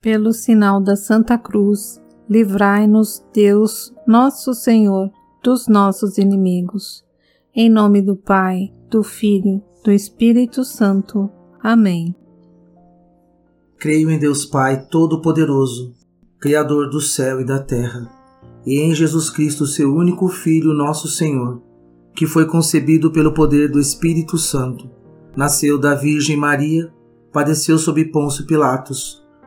Pelo sinal da Santa Cruz, livrai-nos, Deus, nosso Senhor, dos nossos inimigos. Em nome do Pai, do Filho, do Espírito Santo. Amém. Creio em Deus Pai Todo-Poderoso, Criador do céu e da terra, e em Jesus Cristo, seu único Filho, nosso Senhor, que foi concebido pelo poder do Espírito Santo. Nasceu da Virgem Maria, padeceu sob Pôncio Pilatos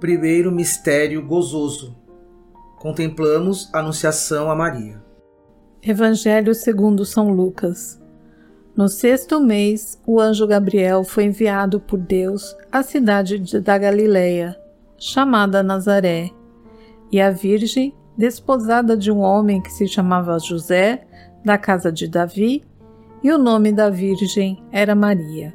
Primeiro mistério gozoso contemplamos a Anunciação a Maria. Evangelho segundo São Lucas. No sexto mês, o anjo Gabriel foi enviado por Deus à cidade da Galileia, chamada Nazaré, e a Virgem, desposada de um homem que se chamava José, da casa de Davi, e o nome da Virgem era Maria.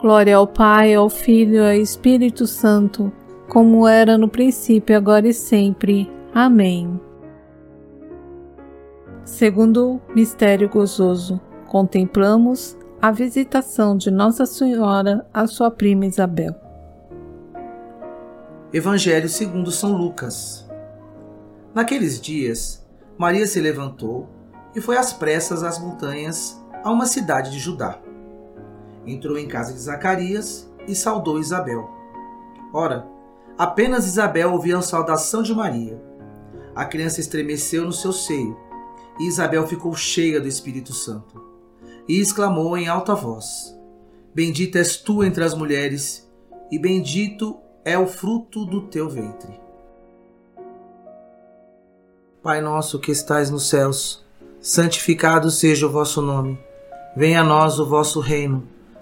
Glória ao Pai, ao Filho e ao Espírito Santo, como era no princípio, agora e sempre. Amém. Segundo mistério gozoso, contemplamos a visitação de Nossa Senhora à sua prima Isabel. Evangelho segundo São Lucas. Naqueles dias, Maria se levantou e foi às pressas às montanhas, a uma cidade de Judá. Entrou em casa de Zacarias e saudou Isabel. Ora, apenas Isabel ouvia a saudação de Maria. A criança estremeceu no seu seio, e Isabel ficou cheia do Espírito Santo. E exclamou em alta voz: Bendita és tu entre as mulheres, e bendito é o fruto do teu ventre. Pai nosso que estais nos céus, santificado seja o vosso nome. Venha a nós o vosso reino.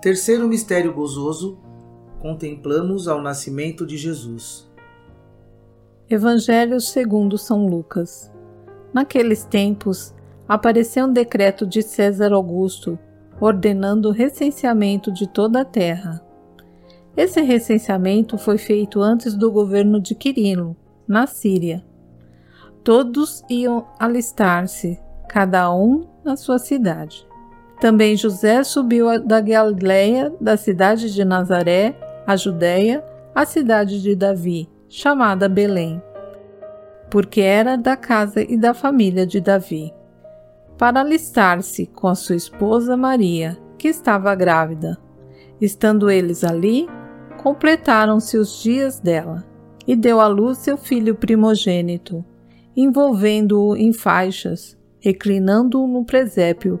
Terceiro mistério gozoso contemplamos ao nascimento de Jesus. Evangelho segundo São Lucas. Naqueles tempos, apareceu um decreto de César Augusto ordenando o recenseamento de toda a terra. Esse recenseamento foi feito antes do governo de Quirino, na Síria. Todos iam alistar-se, cada um na sua cidade. Também José subiu da Galiléia, da cidade de Nazaré, a Judéia, a cidade de Davi, chamada Belém, porque era da casa e da família de Davi, para alistar-se com a sua esposa Maria, que estava grávida. Estando eles ali, completaram-se os dias dela, e deu à luz seu filho primogênito, envolvendo-o em faixas, reclinando-o no presépio,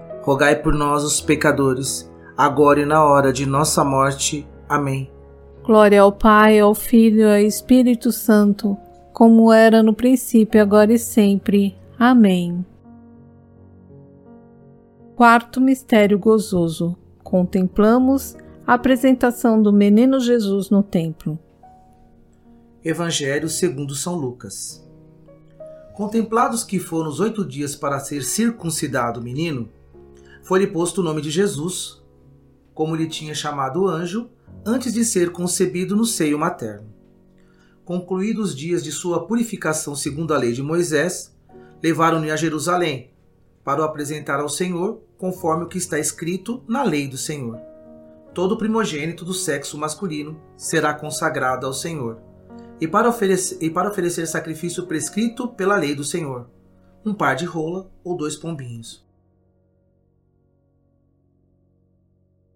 rogai por nós, os pecadores, agora e na hora de nossa morte. Amém. Glória ao Pai, ao Filho e ao Espírito Santo, como era no princípio, agora e sempre. Amém. Quarto mistério gozoso: contemplamos a apresentação do menino Jesus no templo. Evangelho segundo São Lucas. Contemplados que foram os oito dias para ser circuncidado o menino, foi-lhe posto o nome de Jesus, como lhe tinha chamado o anjo, antes de ser concebido no seio materno. Concluídos os dias de sua purificação segundo a lei de Moisés, levaram-no a Jerusalém, para o apresentar ao Senhor, conforme o que está escrito na lei do Senhor. Todo primogênito do sexo masculino será consagrado ao Senhor, e para oferecer, e para oferecer sacrifício prescrito pela lei do Senhor, um par de rola ou dois pombinhos.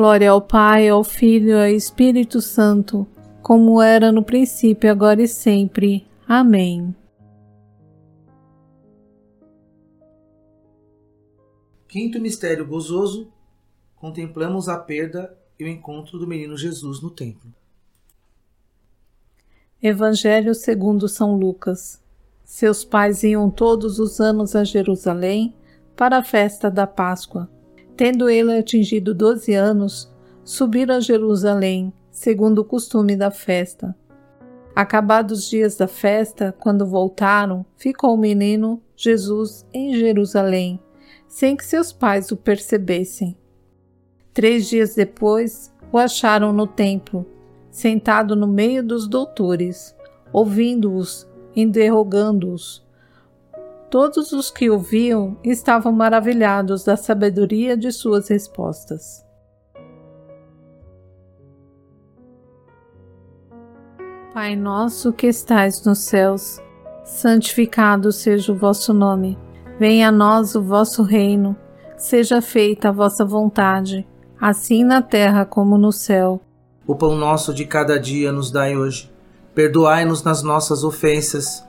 Glória ao Pai, ao Filho e ao Espírito Santo, como era no princípio, agora e sempre. Amém. Quinto mistério gozoso: contemplamos a perda e o encontro do menino Jesus no templo. Evangelho segundo São Lucas. Seus pais iam todos os anos a Jerusalém para a festa da Páscoa Tendo ele atingido doze anos, subiram a Jerusalém, segundo o costume da festa. Acabados os dias da festa, quando voltaram, ficou o menino Jesus em Jerusalém, sem que seus pais o percebessem. Três dias depois, o acharam no templo, sentado no meio dos doutores, ouvindo-os, interrogando-os. Todos os que o viam estavam maravilhados da sabedoria de suas respostas. Pai nosso que estais nos céus, santificado seja o vosso nome. Venha a nós o vosso reino. Seja feita a vossa vontade, assim na terra como no céu. O pão nosso de cada dia nos dai hoje. Perdoai-nos nas nossas ofensas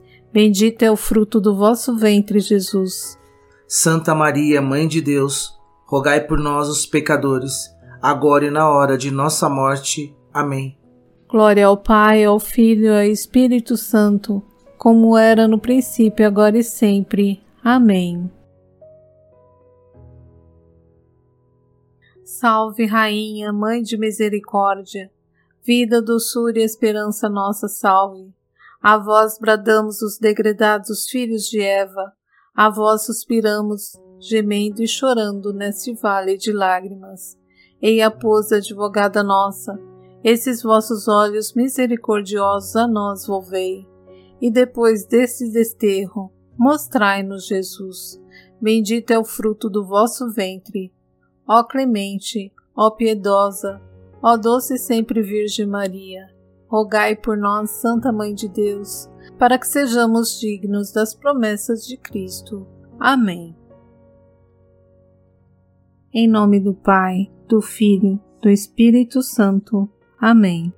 bendito é o fruto do vosso ventre, Jesus. Santa Maria, Mãe de Deus, rogai por nós, os pecadores, agora e na hora de nossa morte. Amém. Glória ao Pai, ao Filho e ao Espírito Santo, como era no princípio, agora e sempre. Amém. Salve, Rainha, Mãe de Misericórdia, vida, doçura e esperança nossa, salve. A vós bradamos os degredados filhos de Eva, a vós suspiramos, gemendo e chorando neste vale de lágrimas. Eia, pois, advogada nossa, esses vossos olhos misericordiosos a nós volvei, e depois deste desterro, mostrai-nos Jesus. Bendito é o fruto do vosso ventre Ó clemente, ó piedosa, ó doce sempre Virgem Maria, rogai por nós, Santa Mãe de Deus, para que sejamos dignos das promessas de Cristo. Amém. Em nome do Pai, do Filho, do Espírito Santo. Amém.